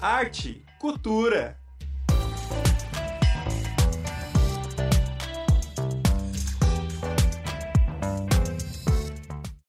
arte, cultura.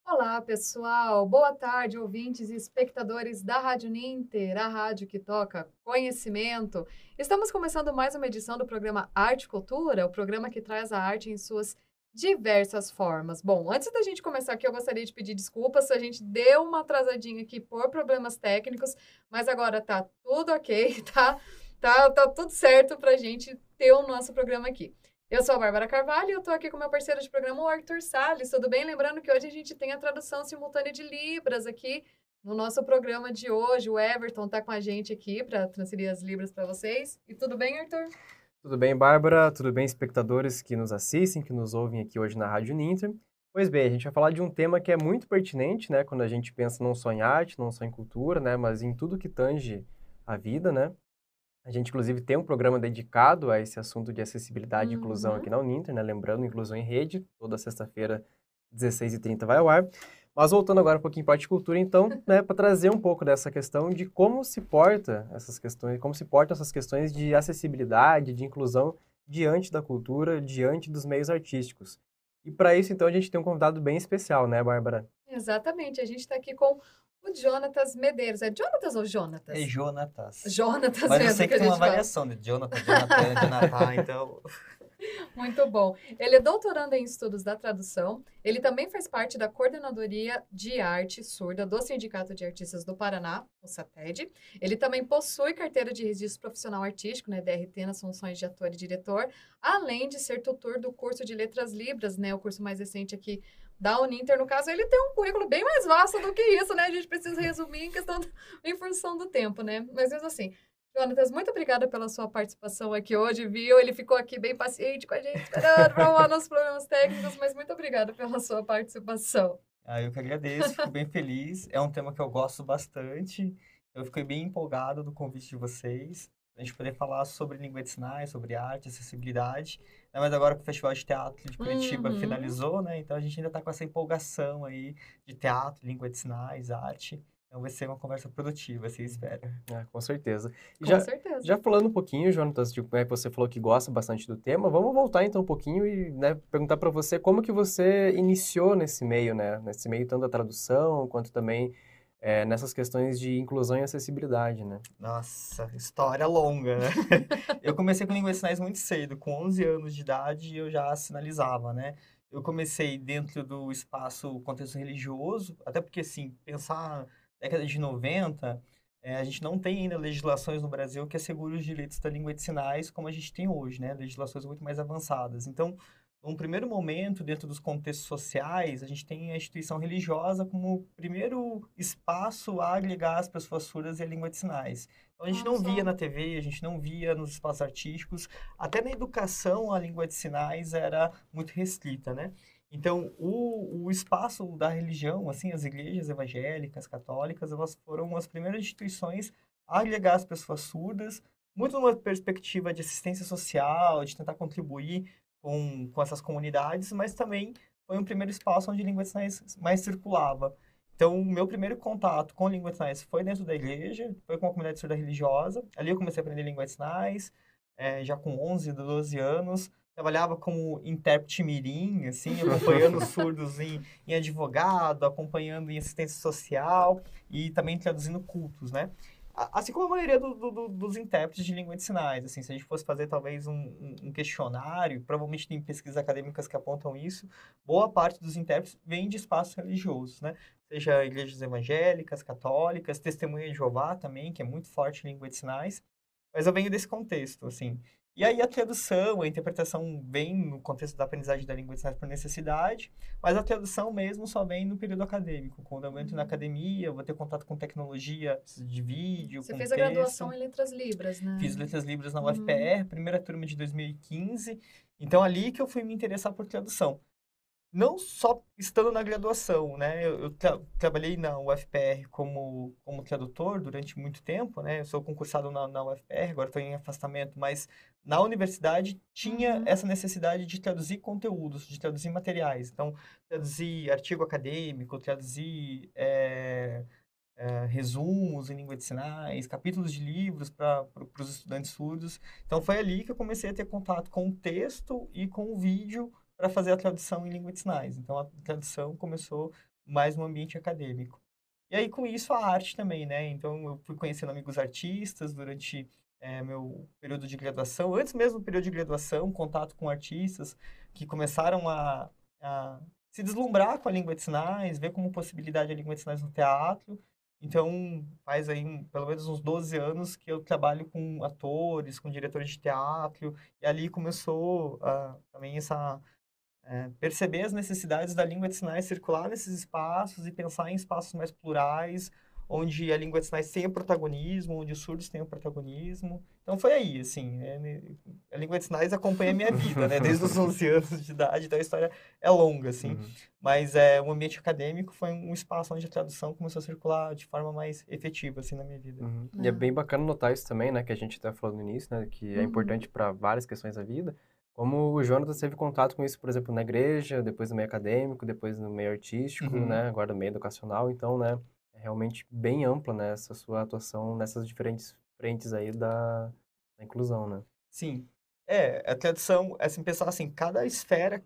Olá, pessoal. Boa tarde, ouvintes e espectadores da Rádio Ninter, a rádio que toca conhecimento. Estamos começando mais uma edição do programa Arte e Cultura, o programa que traz a arte em suas diversas formas. Bom, antes da gente começar aqui, eu gostaria de pedir desculpas se a gente deu uma atrasadinha aqui por problemas técnicos, mas agora tá tudo ok, tá? Tá, tá tudo certo pra gente ter o nosso programa aqui. Eu sou a Bárbara Carvalho e eu tô aqui com meu parceiro de programa, o Arthur Salles. Tudo bem? Lembrando que hoje a gente tem a tradução simultânea de Libras aqui no nosso programa de hoje. O Everton tá com a gente aqui para transferir as Libras para vocês. E tudo bem, Arthur? Tudo bem, Bárbara? Tudo bem, espectadores que nos assistem, que nos ouvem aqui hoje na Rádio Ninter? Pois bem, a gente vai falar de um tema que é muito pertinente, né? Quando a gente pensa não só em arte, não só em cultura, né? Mas em tudo que tange a vida, né? A gente, inclusive, tem um programa dedicado a esse assunto de acessibilidade uhum. e inclusão aqui na Uninter, né? Lembrando, inclusão em rede, toda sexta-feira, 16h30 vai ao ar. Mas voltando agora um pouquinho para a horticultura, então, né, para trazer um pouco dessa questão de como se porta essas questões, como se portam essas questões de acessibilidade, de inclusão diante da cultura, diante dos meios artísticos. E para isso, então, a gente tem um convidado bem especial, né, Bárbara? Exatamente. A gente está aqui com o Jonatas Medeiros. É Jonatas ou Jonatas? É Jonatas. Jonatas Mas mesmo eu sei que, que tem uma fala. variação de Jonathan, Jonathan, Jonathan, então... Muito bom. Ele é doutorando em estudos da tradução. Ele também faz parte da coordenadoria de arte surda do Sindicato de Artistas do Paraná, o SATED. Ele também possui carteira de registro profissional artístico, né, DRT, nas funções de ator e diretor, além de ser tutor do curso de Letras Libras, né, o curso mais recente aqui da Uninter, no caso, ele tem um currículo bem mais vasto do que isso, né? A gente precisa resumir em questão, em função do tempo, né? Mas mesmo assim, Jonatas, muito obrigada pela sua participação aqui hoje, viu? Ele ficou aqui bem paciente com a gente, esperando para arrumar nossos problemas técnicos, mas muito obrigada pela sua participação. Ah, eu que agradeço, fico bem feliz. É um tema que eu gosto bastante. Eu fiquei bem empolgado do convite de vocês. A gente poder falar sobre língua de sinais, sobre arte, acessibilidade. Mas agora que o Festival de Teatro de Curitiba Uhum. finalizou, né? Então a gente ainda está com essa empolgação aí de teatro, língua de sinais, arte. Então vai ser uma conversa produtiva, assim, espero. É, com certeza. Com já, certeza. já falando um pouquinho, Jonatas, de, né, que você falou que gosta bastante do tema, vamos voltar então um pouquinho e né, perguntar para você como que você iniciou nesse meio, né? Nesse meio tanto da tradução quanto também é, nessas questões de inclusão e acessibilidade, né? Nossa, história longa, né? eu comecei com língua de sinais muito cedo, com 11 anos de idade eu já sinalizava, né? Eu comecei dentro do espaço contexto religioso, até porque, assim, pensar década de 90, é, a gente não tem ainda legislações no Brasil que assegurem os direitos da língua de sinais como a gente tem hoje, né? Legislações muito mais avançadas. Então, num primeiro momento, dentro dos contextos sociais, a gente tem a instituição religiosa como primeiro espaço a agregar as pessoas surdas e a língua de sinais. Então, a gente não Nossa. via na TV, a gente não via nos espaços artísticos, até na educação a língua de sinais era muito restrita, né? Então, o, o espaço da religião, assim, as igrejas evangélicas, católicas, elas foram as primeiras instituições a agregar as pessoas surdas, muito numa perspectiva de assistência social, de tentar contribuir com, com essas comunidades, mas também foi um primeiro espaço onde a língua de sinais mais circulava. Então, o meu primeiro contato com língua de sinais foi dentro da igreja, foi com a comunidade surda religiosa. Ali eu comecei a aprender língua de sinais, eh, já com 11, 12 anos. Trabalhava como intérprete mirim, assim, acompanhando os surdos em, em advogado, acompanhando em assistência social e também traduzindo cultos, né? Assim como a maioria do- do- do- dos intérpretes de língua de sinais, assim, se a gente fosse fazer talvez um, um- um questionário, provavelmente tem pesquisas acadêmicas que apontam isso, boa parte dos intérpretes vem de espaços religiosos, né? Seja igrejas evangélicas, católicas, testemunha de Jeová também, que é muito forte em língua de sinais, mas eu venho desse contexto, assim. E aí a tradução, a interpretação vem no contexto da aprendizagem da língua de sinais por necessidade, mas a tradução mesmo só vem no período acadêmico. Quando eu entro na academia, eu vou ter contato com tecnologia de vídeo, Você fez a texto. graduação em Letras Libras, né? Fiz letras libras na Uhum. UFPR, primeira turma de 2015. Então, ali que eu fui me interessar por tradução. Não só estando na graduação, né? Eu, eu tra- trabalhei na UFPR como, como tradutor durante muito tempo, né? Eu sou concursado na, na UFPR, agora estou em afastamento, mas na universidade tinha Uhum. essa necessidade de traduzir conteúdos, de traduzir materiais. Então, traduzir artigo acadêmico, traduzir... eh, é, resumos em língua de sinais, capítulos de livros para os estudantes surdos. Então foi ali que eu comecei a ter contato com o texto e com o vídeo para fazer a tradução em língua de sinais. Então a tradução começou mais no ambiente acadêmico. E aí com isso a arte também, né? Então eu fui conhecendo amigos artistas durante é, meu período de graduação, antes mesmo do período de graduação, contato com artistas que começaram a, a se deslumbrar com a língua de sinais, ver como possibilidade a língua de sinais no teatro. Então, faz aí pelo menos uns 12 anos que eu trabalho com atores, com diretores de teatro, e ali começou uh, também essa é, perceber as necessidades da língua de sinais circular nesses espaços e pensar em espaços mais plurais, onde a língua de sinais tenha protagonismo, onde os surdos tenham protagonismo. Então foi aí, assim, né? a língua de sinais acompanha a minha vida, né? Desde os 11 anos de idade, então a história é longa, assim. Uhum. Mas é, o ambiente acadêmico foi um espaço onde a tradução começou a circular de forma mais efetiva, assim, na minha vida. Uhum. E é bem bacana notar isso também, né? Que a gente até falou no início, né? Que é uhum. importante para várias questões da vida. Como o Jonas teve contato com isso, por exemplo, na igreja, depois no meio acadêmico, depois no meio artístico, uhum. né? Agora no meio educacional. Então, né? É realmente bem ampla, né? Essa sua atuação nessas diferentes frentes aí da, da inclusão, né? Sim. É, a tradução, é assim, pensar assim, cada esfera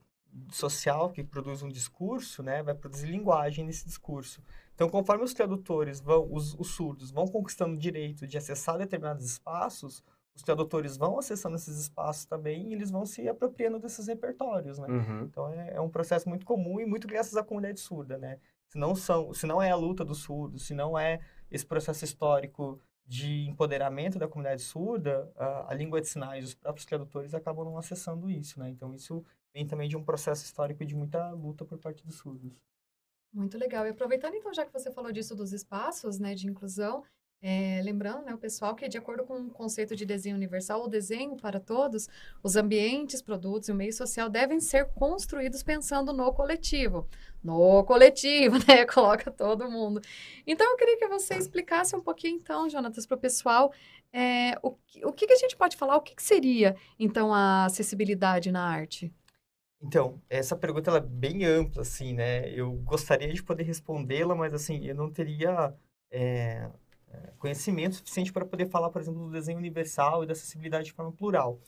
social que produz um discurso, né, vai produzir linguagem nesse discurso. Então, conforme os tradutores vão, os, os surdos vão conquistando o direito de acessar determinados espaços, os tradutores vão acessando esses espaços também e eles vão se apropriando desses repertórios, né? Uhum. Então, é, é, um processo muito comum e muito graças à comunidade surda, né? Se não, são, se não é a luta dos surdos, se não é esse processo histórico de empoderamento da comunidade surda, a, a, língua de sinais, os próprios tradutores acabam não acessando isso, né? Então, isso vem também de um processo histórico de muita luta por parte dos surdos. Muito legal. E aproveitando, então, já que você falou disso dos espaços, né, de inclusão, é, lembrando, né, o pessoal que, de acordo com o conceito de desenho universal, o desenho para todos, os ambientes, produtos e o meio social devem ser construídos pensando no coletivo. No coletivo, né? Coloca todo mundo. Então, eu queria que você explicasse um pouquinho, então, Jonatas, para o pessoal, é, o, o que, que, a gente pode falar, o que, que seria, então, a acessibilidade na arte? Então, essa pergunta ela é bem ampla, assim, né? Eu gostaria de poder respondê-la, mas, assim, eu não teria é, conhecimento suficiente para poder falar, por exemplo, do desenho universal e da acessibilidade de forma plural.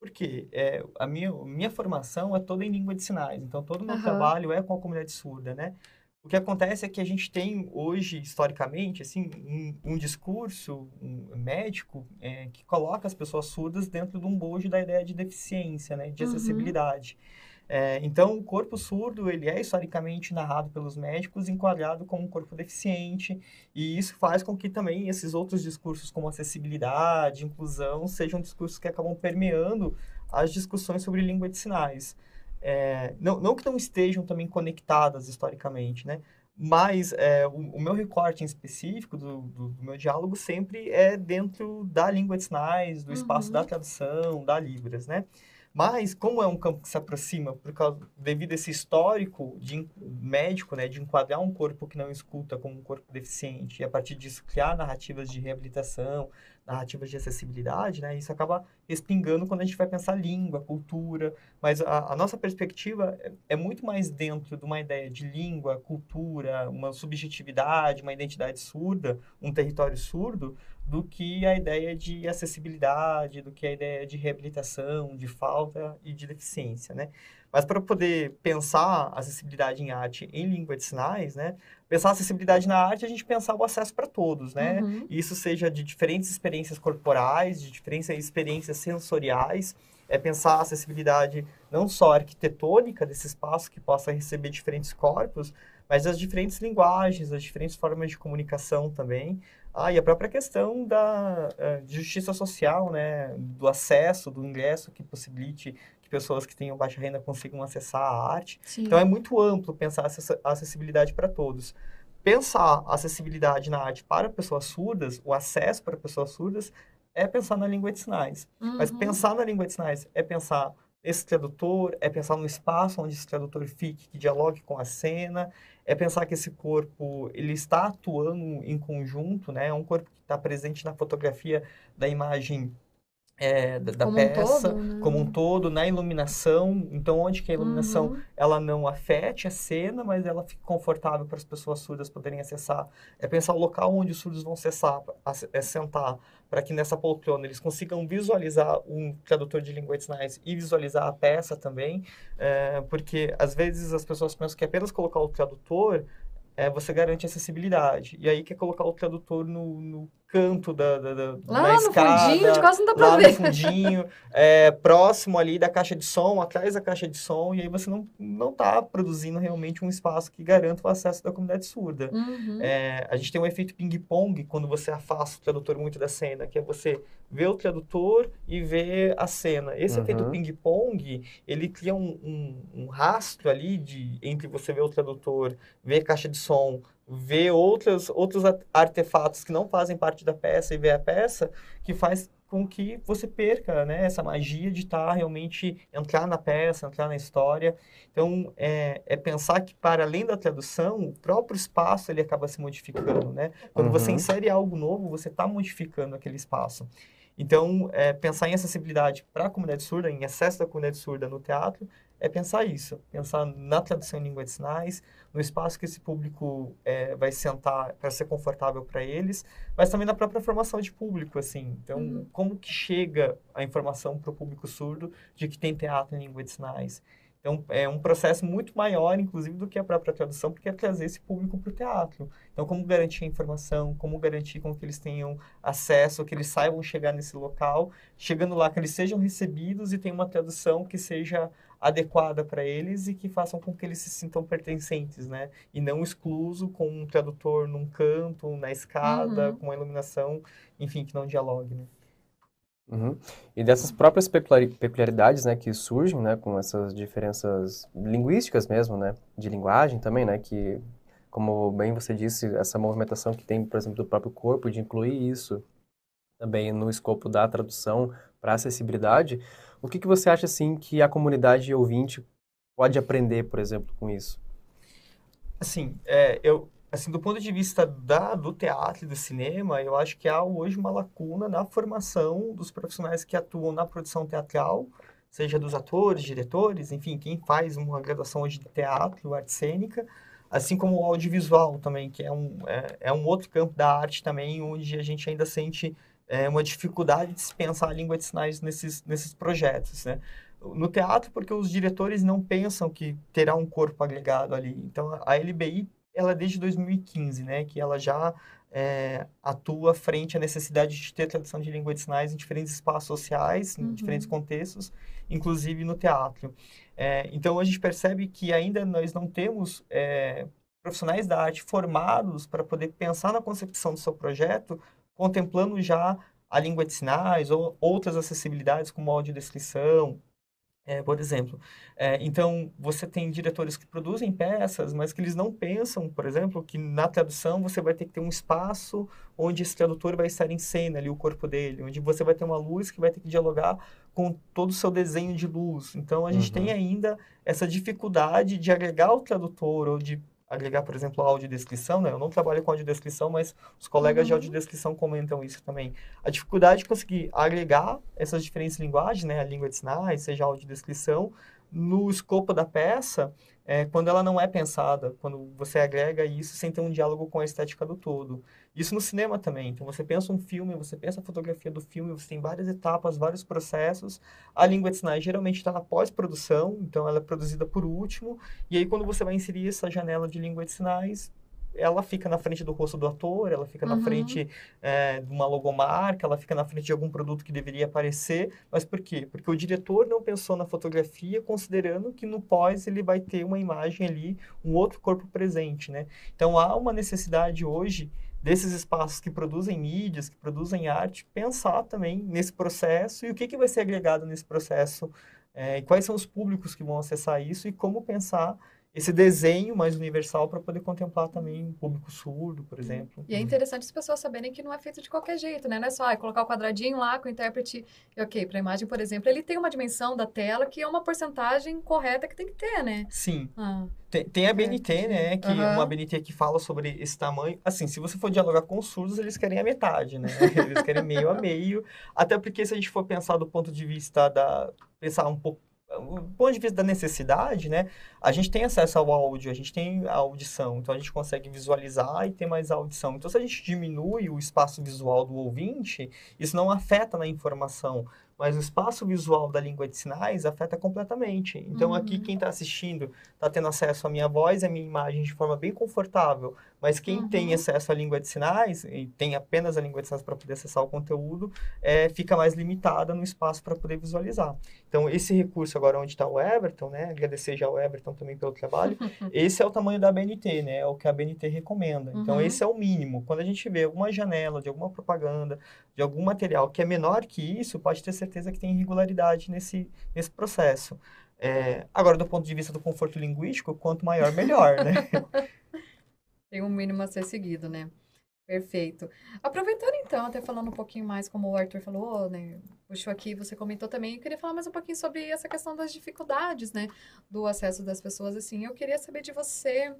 Porque é, a minha, minha formação é toda em língua de sinais, então todo o meu uhum. trabalho é com a comunidade surda, né? O que acontece é que a gente tem hoje, historicamente, assim, um, um discurso um médico é, que coloca as pessoas surdas dentro de um bojo da ideia de deficiência, né? De uhum. acessibilidade. Uhum. É, então, o corpo surdo, ele é historicamente narrado pelos médicos enquadrado como um corpo deficiente, e isso faz com que também esses outros discursos como acessibilidade, inclusão, sejam discursos que acabam permeando as discussões sobre língua de sinais. É, não, não que não estejam também conectadas historicamente, né? Mas é, o, o, meu recorte em específico do, do, do, meu diálogo sempre é dentro da língua de sinais, do espaço uhum. da tradução, da Libras, né? Mas, como é um campo que se aproxima, por causa, devido a esse histórico de médico, né, de enquadrar um corpo que não escuta como um corpo deficiente, e a partir disso criar narrativas de reabilitação, narrativas de acessibilidade, né? Isso acaba respingando quando a gente vai pensar língua, cultura, mas a, a nossa perspectiva é, é, muito mais dentro de uma ideia de língua, cultura, uma subjetividade, uma identidade surda, um território surdo, do que a ideia de acessibilidade, do que a ideia de reabilitação, de falta e de deficiência, né? Mas para poder pensar acessibilidade em arte em língua de sinais, né? Pensar acessibilidade na arte, a gente pensar o acesso para todos, né? Uhum. Isso seja de diferentes experiências corporais, de diferentes experiências sensoriais, é pensar a acessibilidade não só arquitetônica desse espaço que possa receber diferentes corpos, mas as diferentes linguagens, as diferentes formas de comunicação também. Ah, e a própria questão da de justiça social, né? Do acesso, do ingresso que possibilite pessoas que tenham baixa renda consigam acessar a arte. Sim. Então é muito amplo pensar a acessibilidade para todos. Pensar a acessibilidade na arte para pessoas surdas, o acesso para pessoas surdas, é pensar na língua de sinais. Uhum. Mas pensar na língua de sinais é pensar esse tradutor, é pensar no espaço onde esse tradutor fique, que dialogue com a cena, é pensar que esse corpo ele está atuando em conjunto, né? É um corpo que está presente na fotografia da imagem é, da, da Como um peça todo, né? como um todo, na iluminação. Então, onde que a iluminação Uhum. ela não afete a cena, mas ela fica confortável para as pessoas surdas poderem acessar. É pensar o local onde os surdos vão acessar, ace- é sentar, para que nessa poltrona eles consigam visualizar um tradutor de língua de sinais e visualizar a peça também, é, porque às vezes as pessoas pensam que apenas colocar o tradutor é, você garante acessibilidade. E aí quer colocar o tradutor no, no canto da, da, da, Lá da no escada, fundinho, de quase não dá pra lá ver. no fundinho, é, próximo ali da caixa de som, atrás da caixa de som, e aí você não não está produzindo realmente um espaço que garanta o acesso da comunidade surda. Uhum. É, a gente tem um efeito ping-pong quando você afasta o tradutor muito da cena, que é você ver o tradutor e ver a cena. Esse Uhum. efeito ping-pong, ele cria um, um, um rastro ali de, entre você ver o tradutor, ver a caixa de som, ver outros, outros artefatos que não fazem parte da peça e ver a peça, que faz com que você perca né, essa magia de estar realmente, entrar na peça, entrar na história. Então, é, é pensar que para além da tradução, o próprio espaço ele acaba se modificando, né? Quando você Uhum. insere algo novo, você está modificando aquele espaço. Então, é, pensar em acessibilidade para a comunidade surda, em acesso da comunidade surda no teatro, é pensar isso. Pensar na tradução em língua de sinais, no espaço que esse público é, vai sentar para ser confortável para eles, mas também na própria formação de público, assim. Então, Uhum. como que chega a informação para o público surdo de que tem teatro em língua de sinais? Então, é um processo muito maior, inclusive, do que a própria tradução, porque é trazer esse público para o teatro. Então, como garantir a informação, como garantir com que eles tenham acesso, que eles saibam chegar nesse local, chegando lá, que eles sejam recebidos e tenham uma tradução que seja adequada para eles e que façam com que eles se sintam pertencentes, né? E não excluso com um tradutor num canto, na escada, Uhum. com uma iluminação, enfim, que não dialogue, né? Uhum. E dessas próprias peculiari- peculiaridades, né, que surgem, né, com essas diferenças linguísticas mesmo, né, de linguagem também, né, que, como bem você disse, essa movimentação que tem, por exemplo, do próprio corpo, de incluir isso também no escopo da tradução para acessibilidade, o que que você acha, assim, que a comunidade ouvinte pode aprender, por exemplo, com isso? Assim, é, eu, assim, do ponto de vista da, do teatro e do cinema, eu acho que há hoje uma lacuna na formação dos profissionais que atuam na produção teatral, seja dos atores, diretores, enfim, quem faz uma graduação hoje de teatro, arte cênica, assim como o audiovisual também, que é um, é, é um outro campo da arte também, onde a gente ainda sente é, uma dificuldade de se pensar a língua de sinais nesses, nesses projetos, né? No teatro, porque os diretores não pensam que terá um corpo agregado ali. Então, a LBI, ela é desde 2015, né? Que ela já é, atua frente à necessidade de ter tradução de língua de sinais em diferentes espaços sociais, em Uhum. diferentes contextos, inclusive no teatro. É, então, a gente percebe que ainda nós não temos é, profissionais da arte formados para poder pensar na concepção do seu projeto, contemplando já a língua de sinais ou outras acessibilidades como audiodescrição, é, por exemplo. É, então, você tem diretores que produzem peças, mas que eles não pensam, por exemplo, que na tradução você vai ter que ter um espaço onde esse tradutor vai estar em cena, ali o corpo dele, onde você vai ter uma luz que vai ter que dialogar com todo o seu desenho de luz. Então, a gente Uhum. tem ainda essa dificuldade de agregar o tradutor ou de agregar, por exemplo, a audiodescrição, né? Eu não trabalho com audiodescrição, mas os colegas de Uhum. audiodescrição comentam isso também. A dificuldade de conseguir agregar essas diferentes linguagens, né? A língua de sinais, seja a audiodescrição, no escopo da peça, é, quando ela não é pensada, quando você agrega isso sem ter um diálogo com a estética do todo. Isso no cinema também. Então, você pensa um filme, você pensa a fotografia do filme, você tem várias etapas, vários processos. A língua de sinais geralmente está na pós-produção, então ela é produzida por último. E aí, quando você vai inserir essa janela de língua de sinais, ela fica na frente do rosto do ator, ela fica na Uhum. frente é, de uma logomarca, ela fica na frente de algum produto que deveria aparecer. Mas por quê? Porque o diretor não pensou na fotografia considerando que no pós ele vai ter uma imagem ali, um outro corpo presente, né? Então há uma necessidade hoje desses espaços que produzem mídias, que produzem arte, pensar também nesse processo e o que, que vai ser agregado nesse processo, é, e quais são os públicos que vão acessar isso e como pensar esse desenho mais universal para poder contemplar também um público surdo, por exemplo. E é interessante as pessoas saberem que não é feito de qualquer jeito, né? Não é só ah, colocar o quadradinho lá com o intérprete. E, ok, para a imagem, por exemplo, ele tem uma dimensão da tela que é uma porcentagem correta que tem que ter, né? Sim. Ah, Tem, tem a BNT, né? Que Aham. uma BNT que fala sobre esse tamanho. Assim, se você for dialogar com os surdos, eles querem a metade, né? Eles querem meio a meio. Até porque se a gente for pensar do ponto de vista da. Pensar um pouco. Do ponto de vista da necessidade, né? A gente tem acesso ao áudio, a gente tem a audição, então a gente consegue visualizar e ter mais audição. Então, se a gente diminui o espaço visual do ouvinte, isso não afeta na informação, mas o espaço visual da língua de sinais afeta completamente. Então, aqui, Uhum. quem está assistindo está tendo acesso à minha voz e à minha imagem de forma bem confortável, mas quem Uhum. tem acesso à língua de sinais e tem apenas a língua de sinais para poder acessar o conteúdo, é, fica mais limitada no espaço para poder visualizar. Então, esse recurso agora onde está o Everton, né? Agradecer já ao Everton também pelo trabalho. esse é o tamanho da BNT, né? É o que a BNT recomenda. Então, Uhum. esse é o mínimo. Quando a gente vê alguma janela de alguma propaganda, de algum material que é menor que isso, pode ter certeza que tem irregularidade nesse, nesse processo. É, agora, do ponto de vista do conforto linguístico, quanto maior, melhor, né? tem um mínimo a ser seguido, né? Perfeito. Aproveitando então, até falando um pouquinho mais, como o Arthur falou, né? Puxou aqui, você comentou também, eu queria falar mais um pouquinho sobre essa questão das dificuldades, né? Do acesso das pessoas, assim. Eu queria saber de você,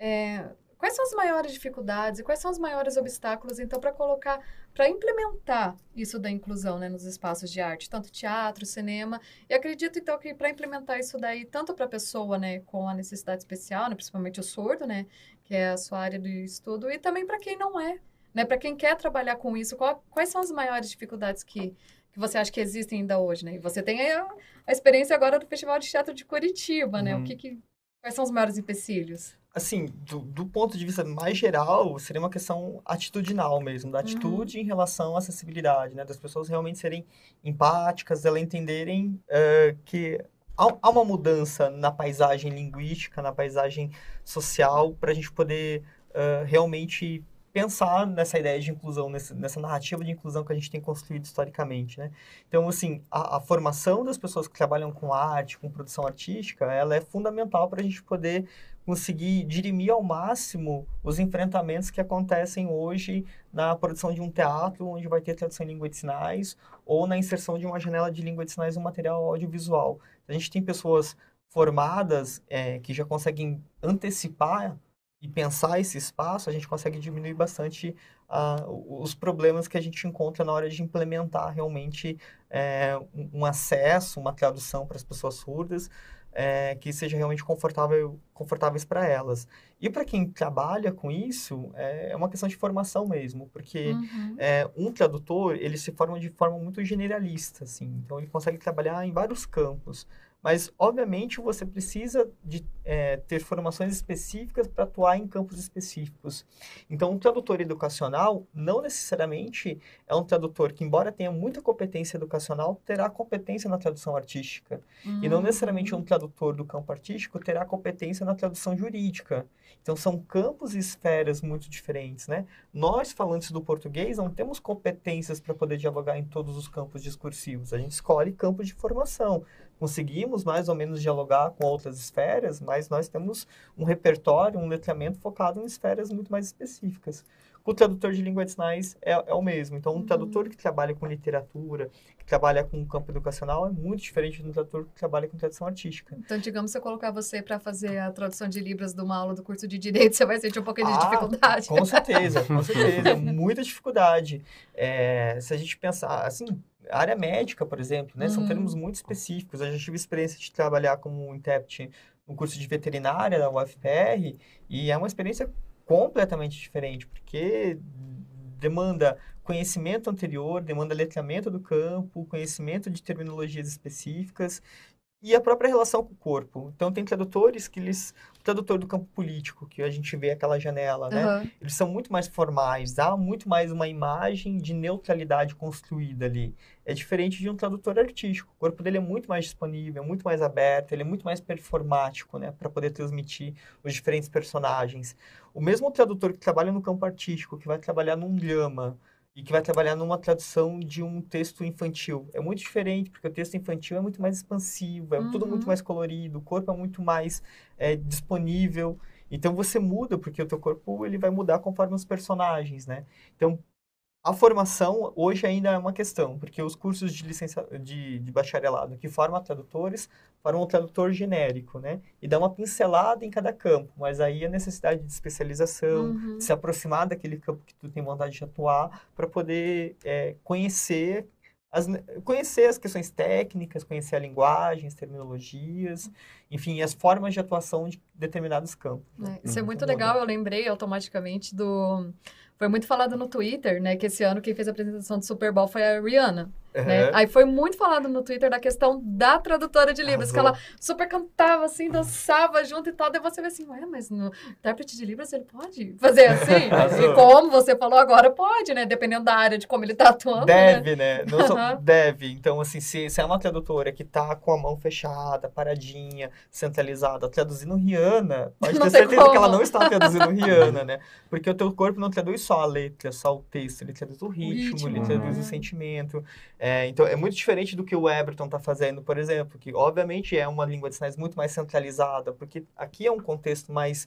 é, quais são as maiores dificuldades e quais são os maiores obstáculos, então, para colocar, para implementar isso da inclusão, né? Nos espaços de arte, tanto teatro, cinema. E acredito, então, que para implementar isso daí, tanto para a pessoa, né, com a necessidade especial, né, principalmente o surdo, né? que é a sua área de estudo, e também para quem não é, né? Para quem quer trabalhar com isso, qual- quais são as maiores dificuldades que, que você acha que existem ainda hoje, né? E você tem a, a experiência agora do Festival de Teatro de Curitiba, né? O Uhum. que, que quais são os maiores empecilhos? Assim, do, do ponto de vista mais geral, seria uma questão atitudinal mesmo, da atitude em relação à acessibilidade, né? Das pessoas realmente serem empáticas, elas entenderem eh, que há, há uma mudança na paisagem linguística, na paisagem social, para a gente poder eh, realmente pensar nessa ideia de inclusão, nessa, nessa narrativa de inclusão que a gente tem construído historicamente, né? Então, assim, a, a formação das pessoas que trabalham com arte, com produção artística, ela é fundamental para a gente poder conseguir dirimir ao máximo os enfrentamentos que acontecem hoje na produção de um teatro, onde vai ter tradução em língua de sinais, ou na inserção de uma janela de língua de sinais no material audiovisual. A gente tem pessoas formadas eh, que já conseguem antecipar e pensar esse espaço, a gente consegue diminuir bastante ah, os problemas que a gente encontra na hora de implementar realmente um, um acesso, uma tradução para as pessoas surdas, é, que seja realmente confortável, confortáveis para elas. E para quem trabalha com isso, é uma questão de formação mesmo, porque Uhum. é, um tradutor, ele se forma de forma muito generalista, assim, então ele consegue trabalhar em vários campos. Mas, obviamente, você precisa de é, ter formações específicas para atuar em campos específicos. Então, um tradutor educacional, não necessariamente é um tradutor que, embora tenha muita competência educacional, terá competência na tradução artística. E não necessariamente Uhum. um tradutor do campo artístico terá competência na tradução jurídica. Então, são campos e esferas muito diferentes, né? Nós, falantes do português, não temos competências para poder dialogar em todos os campos discursivos. A gente escolhe campos de formação. Conseguimos, mais ou menos, dialogar com outras esferas, mas nós temos um repertório, um letramento focado em esferas muito mais específicas. O tradutor de língua de sinais é, é o mesmo. Então, um Uhum. tradutor que trabalha com literatura, que trabalha com o campo educacional, é muito diferente de um tradutor que trabalha com tradução artística. Então, digamos, se eu colocar você para fazer a tradução de Libras de uma aula do curso de Direito, você vai sentir um pouquinho de Ah, dificuldade. Com certeza, com certeza. Muita dificuldade. É, se a gente pensar, assim, a área médica, por exemplo, né? São Uhum. termos muito específicos. Eu já tive experiência de trabalhar como intérprete no curso de veterinária da UFPR e é uma experiência completamente diferente, porque demanda conhecimento anterior, demanda letramento do campo, conhecimento de terminologias específicas e a própria relação com o corpo. Então, tem tradutores que eles... O tradutor do campo político, que a gente vê aquela janela, né? Aham. eles são muito mais formais, há muito mais uma imagem de neutralidade construída ali. É diferente de um tradutor artístico. O corpo dele é muito mais disponível, é muito mais aberto, ele é muito mais performático, né, para poder transmitir os diferentes personagens. O mesmo tradutor que trabalha no campo artístico, que vai trabalhar num drama, e que vai trabalhar numa tradução de um texto infantil. É muito diferente, porque o texto infantil é muito mais expansivo, é tudo muito Uhum. mais colorido, o corpo é muito mais é, disponível. Então você muda, porque o teu corpo ele vai mudar conforme os personagens, né? Então a formação hoje ainda é uma questão, porque os cursos de licença de, de bacharelado que formam tradutores formam um tradutor genérico, né? E dá uma pincelada em cada campo, mas aí a necessidade de especialização, Uhum. de se aproximar daquele campo que tu tem vontade de atuar para poder é, conhecer as, conhecer as questões técnicas, conhecer a linguagem, as terminologias, enfim, as formas de atuação de determinados campos. né? É, isso é Uhum. muito legal, eu lembrei automaticamente do. Foi muito falado no Twitter, né? Que esse ano quem fez a apresentação do Super Bowl foi a Rihanna, né? Aham. Aí foi muito falado no Twitter da questão da tradutora de Libras, que ela super cantava, assim, dançava junto e tal. Daí você vê assim, ué, mas no intérprete de Libras ele pode fazer assim? Arrasou. e como você falou agora, pode, né? Dependendo da área de como ele tá atuando, né? Deve, né? Não só- Aham. Deve. Então, assim, se, se é uma tradutora que tá com a mão fechada, paradinha, centralizada, traduzindo Rihanna, pode Não ter certeza que ela como. não está traduzindo Rihanna, né? Porque o teu corpo não traduz só a letra, só o texto, ele traduz o ritmo, ele ritmo, traduz né? o sentimento. É, então, é muito diferente do que o Everton tá fazendo, por exemplo, que obviamente é uma língua de sinais muito mais centralizada, porque aqui é um contexto mais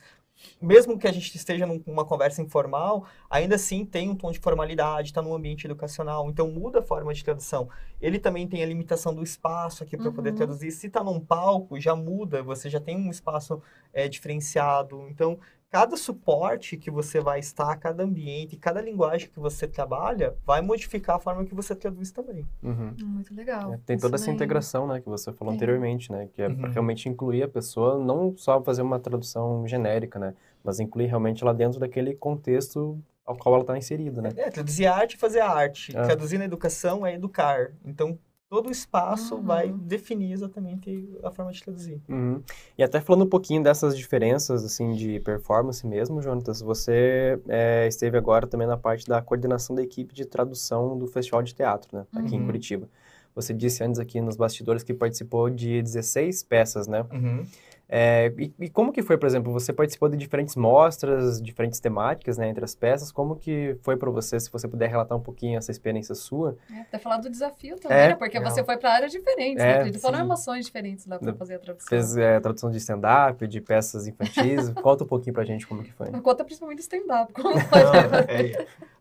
mesmo que a gente esteja num- numa conversa informal, ainda assim tem um tom de formalidade, está num ambiente educacional, então muda a forma de tradução. Ele também tem a limitação do espaço aqui para poder Uhum. traduzir. Se está num palco, já muda, você já tem um espaço é, diferenciado. Então, cada suporte que você vai estar, cada ambiente, cada linguagem que você trabalha, vai modificar a forma que você traduz também. Uhum. Muito legal. É, tem toda Isso essa daí. integração, né, que você falou É. anteriormente, né, que é para Uhum. realmente incluir a pessoa, não só fazer uma tradução genérica, né, mas incluir realmente ela dentro daquele contexto ao qual ela está inserida, né. É, traduzir arte é fazer arte. É. Traduzir na educação é educar. Então, todo o espaço Uhum. vai definir exatamente a forma de traduzir. Uhum. E até falando um pouquinho dessas diferenças, assim, de performance mesmo, Jonatas, você é, esteve agora também na parte da coordenação da equipe de tradução do Festival de Teatro, né, aqui em Uhum. Curitiba. Você disse antes aqui nos bastidores que participou de 16 peças, né? É, e, e como que foi, por exemplo, você participou de diferentes mostras, diferentes temáticas, né, entre as peças, como que foi para você, se você puder relatar um pouquinho essa experiência sua? É, até falar do desafio também, É, né? Porque você foi para áreas diferentes, É, né? Foram emoções diferentes lá para fazer a tradução. Fez é, tradução de stand-up, de peças infantis, conta um pouquinho pra gente como que foi. Conta principalmente stand-up, como foi.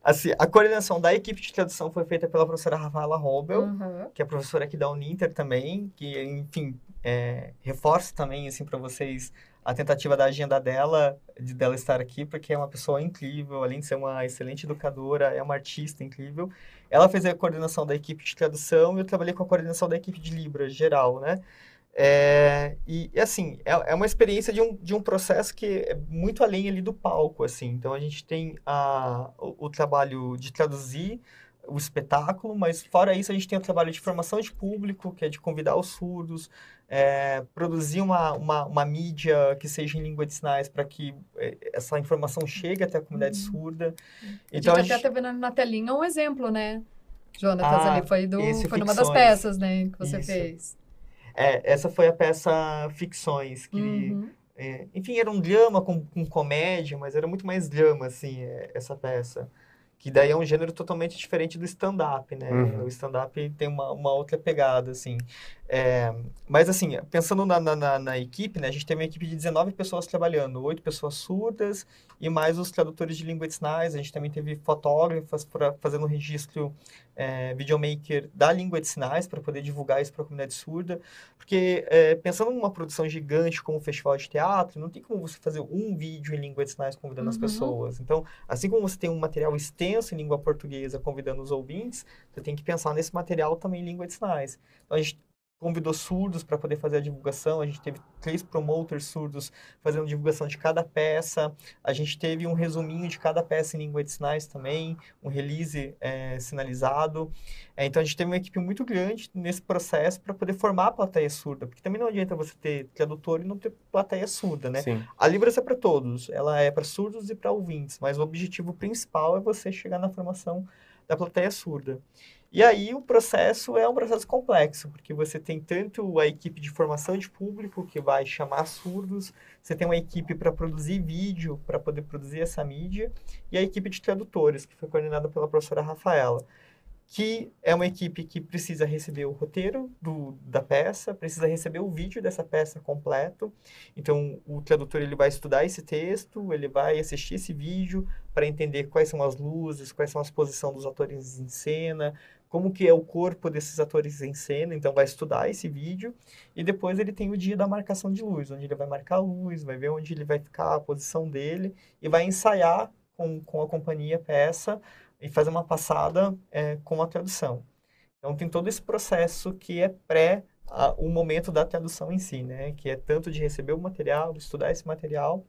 Assim, a coordenação da equipe de tradução foi feita pela professora Rafaela Robel, Uhum. que é professora aqui da Uninter também, que, enfim, é, reforço também, assim, para vocês a tentativa da agenda dela, de dela estar aqui, porque é uma pessoa incrível, além de ser uma excelente educadora, é uma artista incrível. Ela fez a coordenação da equipe de tradução e eu trabalhei com a coordenação da equipe de Libras geral, né? É, e, assim, é, é uma experiência de um, de um processo que é muito além ali do palco, assim. Então, a gente tem a, o, o trabalho de traduzir o espetáculo, mas fora isso a gente tem o trabalho de formação de público, que é de convidar os surdos, é, produzir uma, uma, uma mídia que seja em língua de sinais para que é, essa informação chegue até a comunidade Uhum. surda. Então, a gente até teve na, na telinha um exemplo, né? Jonatas Ah, ali foi, do, foi numa das peças, né? Que você Isso. fez. É, essa foi a peça Ficções, que Uhum. É, enfim, era um drama com, com comédia, mas era muito mais drama, assim, é, essa peça. Que daí é um gênero totalmente diferente do stand-up, né? Uhum. O stand-up tem uma, uma outra pegada, assim. É, mas, assim, pensando na, na, na- equipe, né? A gente tem uma equipe de 19 pessoas trabalhando, oito pessoas surdas e mais os tradutores de língua de sinais. A gente também teve fotógrafas pra, fazendo registro é, videomaker da língua de sinais para poder divulgar isso para a comunidade surda. Porque, é, pensando numa produção gigante como o Festival de Teatro, não tem como você fazer um vídeo em língua de sinais convidando as Uhum. pessoas. Então, assim como você tem um material extenso em língua portuguesa convidando os ouvintes, você tem que pensar nesse material também em língua de sinais. Então, a gente convidou surdos para poder fazer a divulgação, a gente teve três promoters surdos fazendo divulgação de cada peça, a gente teve um resuminho de cada peça em língua de sinais também, um release é, sinalizado. É, então a gente teve uma equipe muito grande nesse processo para poder formar a plateia surda, porque também não adianta você ter tradutor e não ter plateia surda, né? Sim. A Libras é para todos, ela é para surdos e para ouvintes, mas o objetivo principal é você chegar na formação da plateia surda. E aí o processo é um processo complexo, porque você tem tanto a equipe de formação de público, que vai chamar surdos, você tem uma equipe para produzir vídeo, para poder produzir essa mídia, e a equipe de tradutores, que foi coordenada pela professora Rafaela que é uma equipe que precisa receber o roteiro do, da peça, precisa receber o vídeo dessa peça completo. Então, o tradutor ele vai estudar esse texto, ele vai assistir esse vídeo para entender quais são as luzes, quais são as posições dos atores em cena, como que é o corpo desses atores em cena. Então, vai estudar esse vídeo e depois ele tem o dia da marcação de luz, onde ele vai marcar a luz, vai ver onde ele vai ficar, a posição dele e vai ensaiar com, com a companhia peça e fazer uma passada é, com a tradução. Então, tem todo esse processo que é pré a, o momento da tradução em si, né? Que é tanto de receber o material, estudar esse material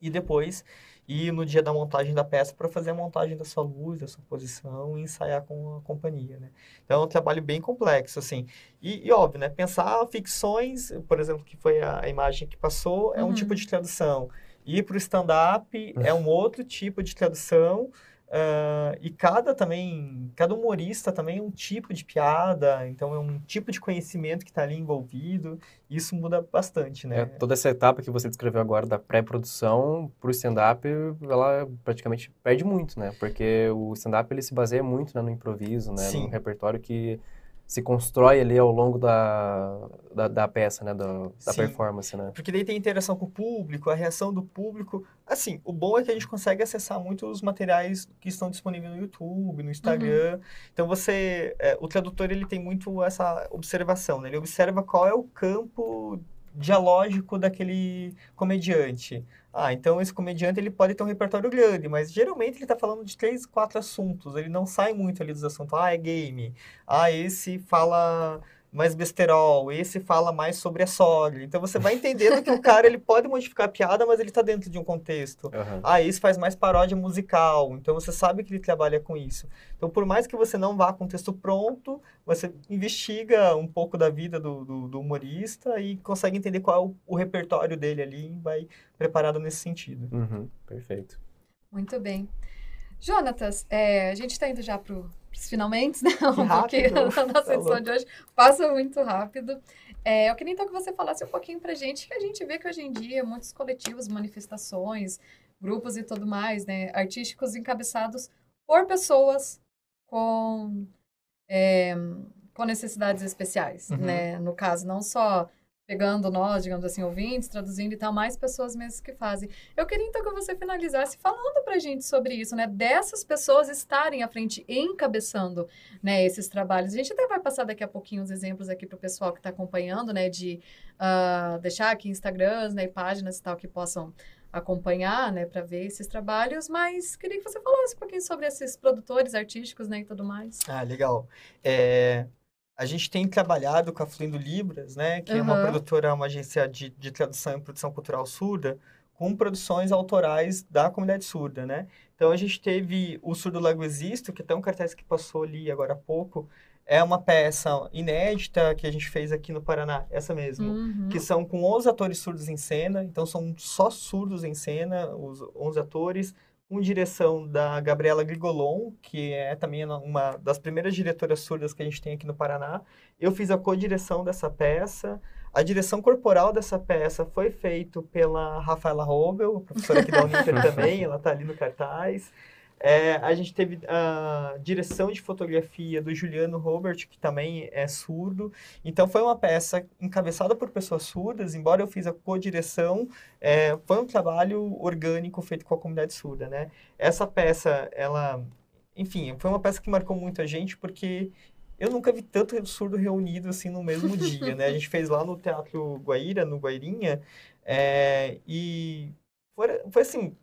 e depois ir no dia da montagem da peça para fazer a montagem da sua luz, da sua posição e ensaiar com a companhia, né? Então, é um trabalho bem complexo, assim. E, e óbvio, né? Pensar ficções, por exemplo, que foi a, a imagem que passou, é um tipo uhum. de tradução. Ir para o stand-up é um outro tipo de tradução, Uh, e cada também, cada humorista também é um tipo de piada, então é um tipo de conhecimento que está ali envolvido, e isso muda bastante, né? É, toda essa etapa que você descreveu agora da pré-produção para o stand-up, ela praticamente perde muito, né? Porque o stand-up ele se baseia muito né, no improviso, né? Sim. No repertório que se constrói ali ao longo da, da, da peça, né? Da, da performance, né? Porque daí tem interação com o público, a reação do público. Assim, o bom é que a gente consegue acessar muitos materiais que estão disponíveis no YouTube, no Instagram. Uhum. Então, você... É, o tradutor, ele tem muito essa observação, né? Ele observa qual é o campo dialógico daquele comediante. Ah, então esse comediante ele pode ter um repertório grande, mas geralmente ele está falando de três, quatro assuntos. Ele não sai muito ali dos assuntos. Ah, é game. Ah, esse fala mais besterol, esse fala mais sobre a sogra. Então você vai entendendo que o cara ele pode modificar a piada, mas ele está dentro de um contexto. Uhum. Ah, esse faz mais paródia musical. Então você sabe que ele trabalha com isso. Então por mais que você não vá com o texto pronto, você investiga um pouco da vida do, do, do humorista e consegue entender qual é o, o, repertório dele ali e vai preparado nesse sentido. Uhum. Perfeito. Muito bem. Jonatas, é, a gente está indo já para finalmente, né? Um pouquinho da nossa edição de hoje. Passa muito rápido. É, eu queria então que você falasse um pouquinho pra gente, que a gente vê que hoje em dia muitos coletivos, manifestações, grupos e tudo mais, né? Artísticos encabeçados por pessoas com, é, com necessidades especiais, uhum. né? No caso, não só pegando nós, digamos assim, ouvintes, traduzindo e tal, mais pessoas mesmo que fazem. Eu queria então que você finalizasse falando pra gente sobre isso, né? Dessas pessoas estarem à frente, encabeçando, né, esses trabalhos. A gente até vai passar daqui a pouquinho os exemplos aqui pro pessoal que está acompanhando, né, de uh, deixar aqui Instagrams, né, e páginas e tal que possam acompanhar, né, para ver esses trabalhos, mas queria que você falasse um pouquinho sobre esses produtores artísticos, né, e tudo mais. Ah, legal. É, a gente tem trabalhado com a Fluindo Libras, né, que uhum. é uma produtora, uma agência de, de tradução e produção cultural surda, com produções autorais da comunidade surda, né? Então a gente teve o Surdo Lago Existo, que tem um cartaz que passou ali agora há pouco, é uma peça inédita que a gente fez aqui no Paraná, essa mesmo, uhum. que são com 11 atores surdos em cena, então são só surdos em cena, os 11 atores, com direção da Gabriela Grigolon, que é também uma das primeiras diretoras surdas que a gente tem aqui no Paraná. Eu fiz a co-direção dessa peça. A direção corporal dessa peça foi feita pela Rafaela Robel, professora aqui da Uninter também, ela está ali no cartaz. É, a gente teve a direção de fotografia do Juliano Robert, que também é surdo. Então, foi uma peça encabeçada por pessoas surdas, embora eu fiz a co-direção, é, foi um trabalho orgânico feito com a comunidade surda, né? Essa peça, ela... Enfim, foi uma peça que marcou muito a gente, porque eu nunca vi tanto surdo reunido assim no mesmo dia, né? A gente fez lá no Teatro Guaíra, no Guairinha, é, e foi, foi assim,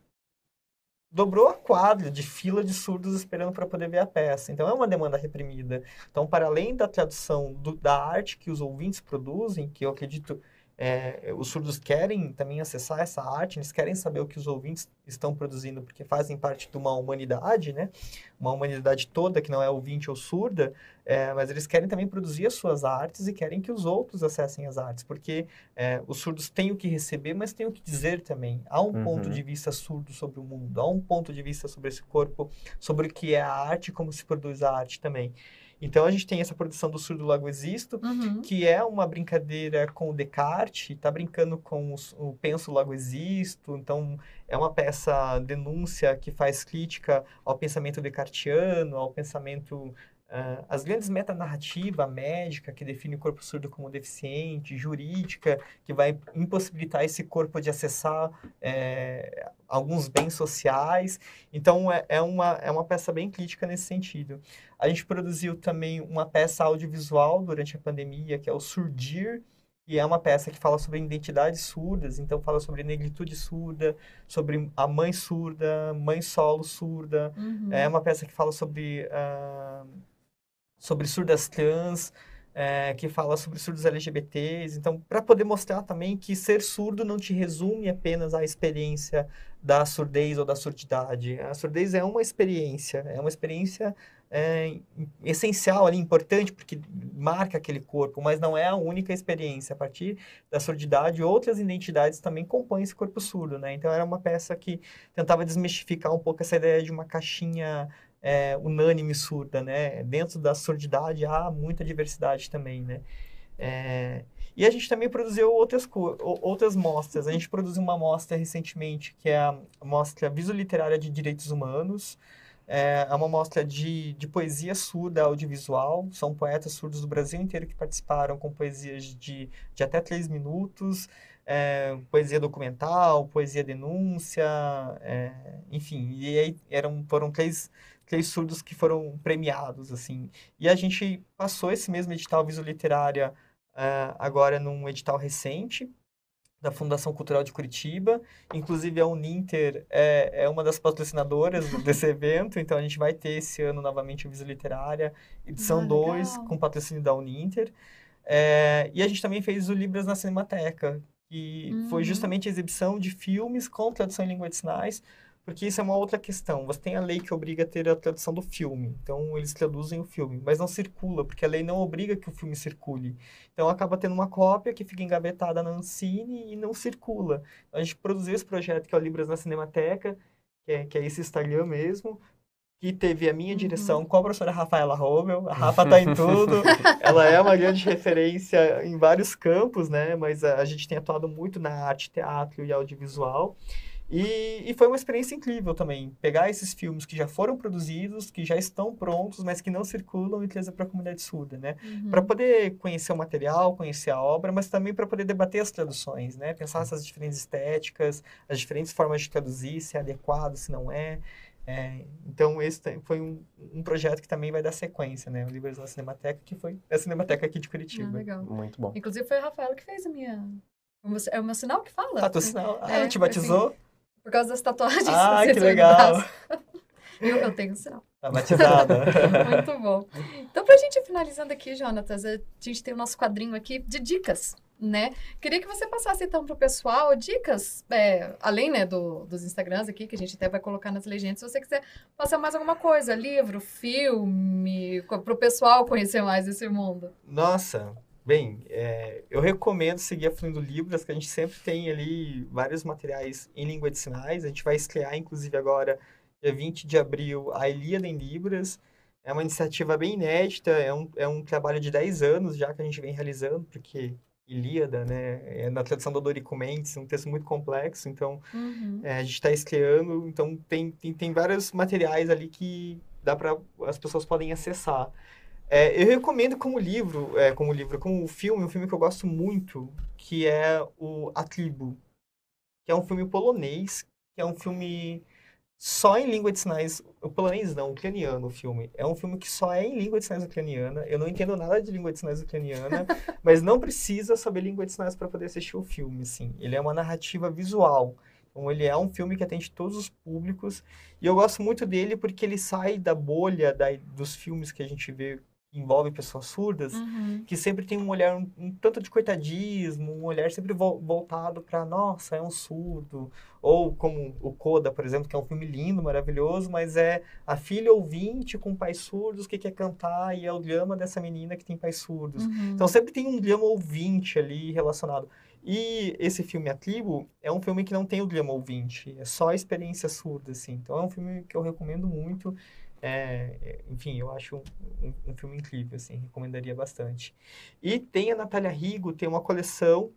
dobrou a quadra de fila de surdos esperando para poder ver a peça. Então é uma demanda reprimida. Então, para além da tradução do, da arte que os ouvintes produzem, que eu acredito é, os surdos querem também acessar essa arte, eles querem saber o que os ouvintes estão produzindo, porque fazem parte de uma humanidade, né? Uma humanidade toda que não é ouvinte ou surda, é, mas eles querem também produzir as suas artes e querem que os outros acessem as artes, porque é, os surdos têm o que receber, mas têm o que dizer também. Há um uhum. ponto de vista surdo sobre o mundo, há um ponto de vista sobre esse corpo, sobre o que é a arte, como se produz a arte também. Então a gente tem essa produção do Surdo Lago Existo, uhum. que é uma brincadeira com o Descartes, está brincando com o Penso Lago Existo, então é uma peça denúncia que faz crítica ao pensamento descartiano, ao pensamento Uh, as grandes metanarrativa médica, que define o corpo surdo como deficiente, jurídica, que vai impossibilitar esse corpo de acessar é, alguns bens sociais. Então, é, é, uma, é uma peça bem crítica nesse sentido. A gente produziu também uma peça audiovisual durante a pandemia, que é o Surdir, e é uma peça que fala sobre identidades surdas, então fala sobre negritude surda, sobre a mãe surda, mãe solo surda. Uhum. É uma peça que fala sobre... Uh, sobre surdas trans, é, que fala sobre surdos LGBTs. Então, para poder mostrar também que ser surdo não te resume apenas à experiência da surdez ou da surdidade. A surdez é uma experiência, é uma experiência é, essencial ali, importante, porque marca aquele corpo, mas não é a única experiência. A partir da surdidade, outras identidades também compõem esse corpo surdo, né? Então, era uma peça que tentava desmistificar um pouco essa ideia de uma caixinha é, unânime surda, né? Dentro da surdidade há muita diversidade também, né? É, e a gente também produziu outras, outras mostras. A gente produziu uma mostra recentemente, que é a mostra Visoliterária de Direitos Humanos. É, é uma mostra de, de poesia surda audiovisual. São poetas surdos do Brasil inteiro que participaram com poesias de, de até três minutos. É, poesia documental, poesia denúncia, é, enfim. E aí eram, foram três aqueles surdos que foram premiados, assim. E a gente passou esse mesmo edital Viso Literária uh, agora num edital recente, da Fundação Cultural de Curitiba. Inclusive, a Uninter é, é uma das patrocinadoras desse evento, então a gente vai ter esse ano novamente o Viso Literária, edição 2, ah, com patrocínio da Uninter. É, e a gente também fez o Libras na Cinemateca, que uhum. foi justamente a exibição de filmes com tradução em língua de sinais, porque isso é uma outra questão. Você tem a lei que obriga a ter a tradução do filme. Então, eles traduzem o filme, mas não circula, porque a lei não obriga que o filme circule. Então, acaba tendo uma cópia que fica engavetada na Ancine e não circula. A gente produziu esse projeto, que é o Libras na Cinemateca, que é, que é esse Instagram mesmo, que teve a minha uhum. direção com a professora Rafaela Rommel. A Rafa tá em tudo. Ela é uma grande referência em vários campos, né? Mas a, a gente tem atuado muito na arte, teatro e audiovisual. E, e, foi uma experiência incrível também, pegar esses filmes que já foram produzidos, que já estão prontos, mas que não circulam e trazer para a comunidade surda, né? Uhum. Para poder conhecer o material, conhecer a obra, mas também para poder debater as traduções, né? Pensar essas diferentes estéticas, as diferentes formas de traduzir, se é adequado, se não é. é então, esse foi um, um, projeto que também vai dar sequência, né? O Livros da Cinemateca, que foi a Cinemateca aqui de Curitiba. Ah, legal. Muito bom. Inclusive, foi a Rafaela que fez a minha... É o meu sinal que fala? Ah, teu sinal. Ah, é, ela te batizou? Assim, por causa das tatuagens. Ah, que legal. Eu, eu tenho sinal. Tá batizada. Muito bom. Então, pra gente ir finalizando aqui, Jonatas, a gente tem o nosso quadrinho aqui de dicas, né? Queria que você passasse, então, pro pessoal dicas, é, além, né, do, dos Instagrams aqui, que a gente até vai colocar nas legendas, se você quiser passar mais alguma coisa, livro, filme, pro pessoal conhecer mais esse mundo. Nossa, Bem, é, eu recomendo seguir a Fluindo Libras, que a gente sempre tem ali vários materiais em língua de sinais. A gente vai estrear, inclusive, agora, dia 20 de abril, a Ilíada em Libras. É uma iniciativa bem inédita, é um, é um trabalho de 10 anos já que a gente vem realizando, porque Ilíada, né, é na tradução do Dorico Mendes, um texto muito complexo, então uhum. é, a gente está estreando, então tem, tem, tem vários materiais ali que dá para as pessoas podem acessar. É, eu recomendo como livro, é, como livro, como filme, um filme que eu gosto muito, que é o A Tribo, que é um filme polonês, que é um filme só em língua de sinais, o polonês não, ucraniano o filme. É um filme que só é em língua de sinais ucraniana. Eu não entendo nada de língua de sinais ucraniana, mas não precisa saber língua de sinais para poder assistir o filme, assim. Ele é uma narrativa visual. Então, ele é um filme que atende todos os públicos. E eu gosto muito dele porque ele sai da bolha da, dos filmes que a gente vê envolve pessoas surdas, Uhum. que sempre tem um olhar um, um tanto de coitadismo, um olhar sempre vol- voltado para, nossa, é um surdo. Ou como o Coda, por exemplo, que é um filme lindo, maravilhoso, mas é a filha ouvinte com pais surdos que quer cantar e é o drama dessa menina que tem pais surdos. Uhum. Então sempre tem um drama ouvinte ali relacionado. E esse filme A Tribo é um filme que não tem o drama ouvinte, é só a experiência surda, assim. Então é um filme que eu recomendo muito. É, é, enfim, eu acho um, um- um filme incrível, assim, recomendaria bastante. E tem a Natália Rigo, tem uma coleção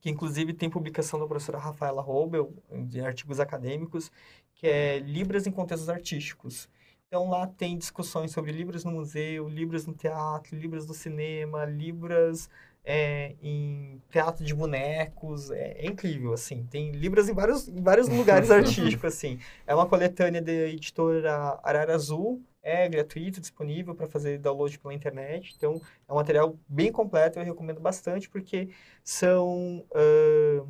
que inclusive tem publicação da professora Rafaela Robel, de artigos acadêmicos, que é Libras em Contextos Artísticos. Então lá tem discussões sobre Libras no museu, Libras no teatro, Libras no cinema, Libras é, em teatro de bonecos, é, é incrível, assim. Tem Libras em vários, em vários lugares artísticos, assim. É uma coletânea da editora Arara Azul, é gratuito, disponível para fazer download pela internet. Então, é um material bem completo, eu recomendo bastante, porque são, ah,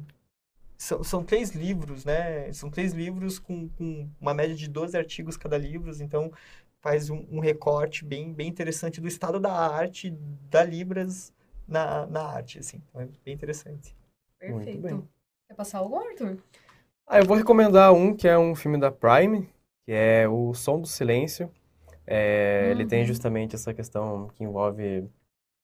são, são três livros, né? São três livros com, com uma média de 12 artigos cada livro, então faz um, um recorte bem, bem interessante do estado da arte, da Libras na, na arte, assim. Então, é bem interessante. Muito Perfeito. bem. Quer passar algum, Arthur? Ah, eu vou recomendar um que é um filme da Prime, que é O Som do Silêncio. É, Ele tem Uhum. justamente essa questão que envolve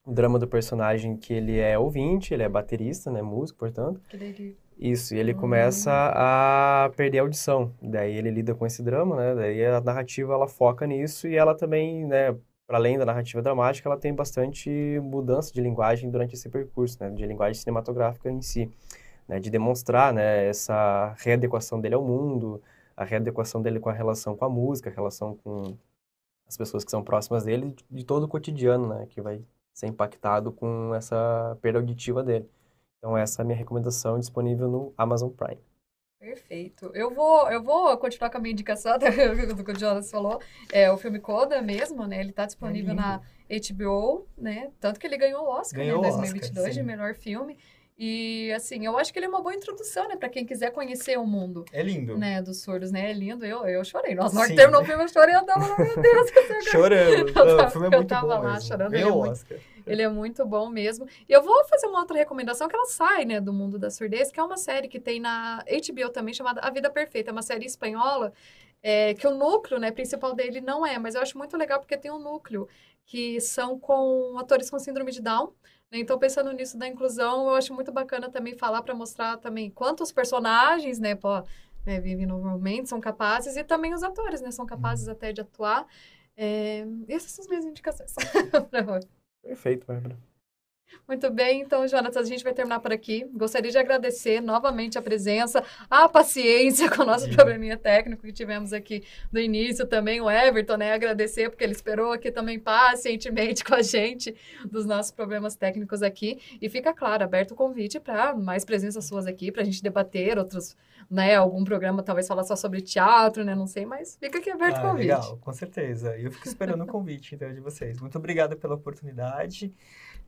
o drama do personagem, que ele é ouvinte, ele é baterista, né, músico, portanto. Que daí Isso, e ele Hum. começa a perder a audição. Daí ele lida com esse drama, né? Daí a narrativa ela foca nisso e ela também, né, para além da narrativa dramática, ela tem bastante mudança de linguagem durante esse percurso, né, de linguagem cinematográfica em si, né, de demonstrar, né, essa readequação dele ao mundo, a readequação dele com a relação com a música, a relação com as pessoas que são próximas dele, de todo o cotidiano, né, que vai ser impactado com essa perda auditiva dele. Então essa é a minha recomendação disponível no Amazon Prime. Perfeito. Eu vou, eu vou continuar com a minha indicação do que o Jonas falou. É o filme Coda mesmo, né? Ele tá disponível lindo. na HBO, né? Tanto que ele ganhou o Oscar, Ganhou né, o em Oscar, 2022 de melhor filme. E assim, eu acho que ele é uma boa introdução, né, para quem quiser conhecer o mundo, É lindo. né, dos surdos, né? É lindo. Eu, eu chorei. Que Sim. terminou o filme, eu chorei, eu tava, meu Deus, que eu Chorando. Eu tava- o filme é eu muito tava bom lá mesmo. chorando, ele é Ganhou o muito- Oscar. Ele é muito bom mesmo. E eu vou fazer uma outra recomendação que ela sai, né, do mundo da surdez, que é uma série que tem na HBO também, chamada A Vida Perfeita. É uma série espanhola, é, que o núcleo, né, principal dele não é, mas eu acho muito legal porque tem um núcleo que são com atores com síndrome de Down. né? Então, pensando nisso da inclusão, eu acho muito bacana também falar para mostrar também quantos personagens, né, pô, né, vivem normalmente, são capazes, e também os atores, né, são capazes até de atuar. É, essas são as minhas indicações. Perfeito, Bárbara. Muito bem, então, Jonatas, a gente vai terminar por aqui. Gostaria de agradecer novamente a presença, a paciência com o nosso Sim. probleminha técnico que tivemos aqui no início também, o Everton, né? Agradecer porque ele esperou aqui também pacientemente com a gente dos nossos problemas técnicos aqui. E fica claro, aberto o convite para mais presenças suas aqui, para a gente debater outros, né? Algum programa talvez falar só sobre teatro, né? Não sei, mas fica aqui aberto o Ah, convite. legal, com certeza. Eu fico esperando o convite então, de vocês. Muito obrigado pela oportunidade.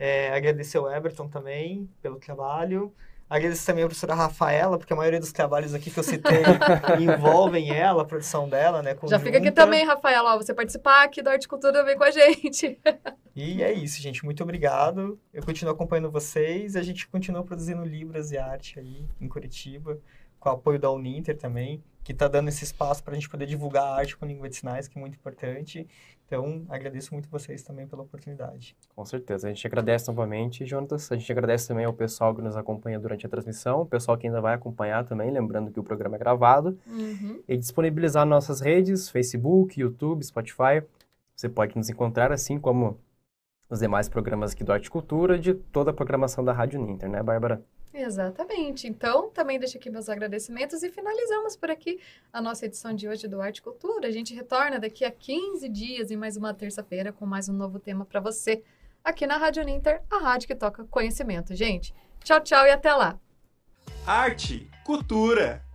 É, agradecer ao Everton também pelo trabalho. Agradeço também a professora Rafaela, porque a maioria dos trabalhos aqui que eu citei envolvem ela, a produção dela, né? Já fica aqui conjunta. também, Rafaela, ó, você participar aqui da Arte Cultura, vem com a gente. E é isso, gente. Muito obrigado. Eu continuo acompanhando vocês. A gente continua produzindo Libras e arte aí em Curitiba, com o apoio da Uninter também, que está dando esse espaço para a gente poder divulgar a arte com língua de sinais, que é muito importante. Então, agradeço muito vocês também pela oportunidade. Com certeza. A gente agradece novamente, Jonatas. A gente agradece também ao pessoal que nos acompanha durante a transmissão, o pessoal que ainda vai acompanhar também, lembrando que o programa é gravado. Uhum. E disponibilizar nossas redes, Facebook, YouTube, Spotify. Você pode nos encontrar, assim como os demais programas aqui do Arte Cultura, de toda a programação da Rádio Ninter, né, Bárbara? Exatamente. Então, também deixo aqui meus agradecimentos e finalizamos por aqui a nossa edição de hoje do Arte Cultura. A gente retorna daqui a 15 dias em mais uma terça-feira com mais um novo tema para você aqui na Rádio Ninter, a rádio que toca conhecimento. Gente, tchau, tchau e até lá. Arte, cultura.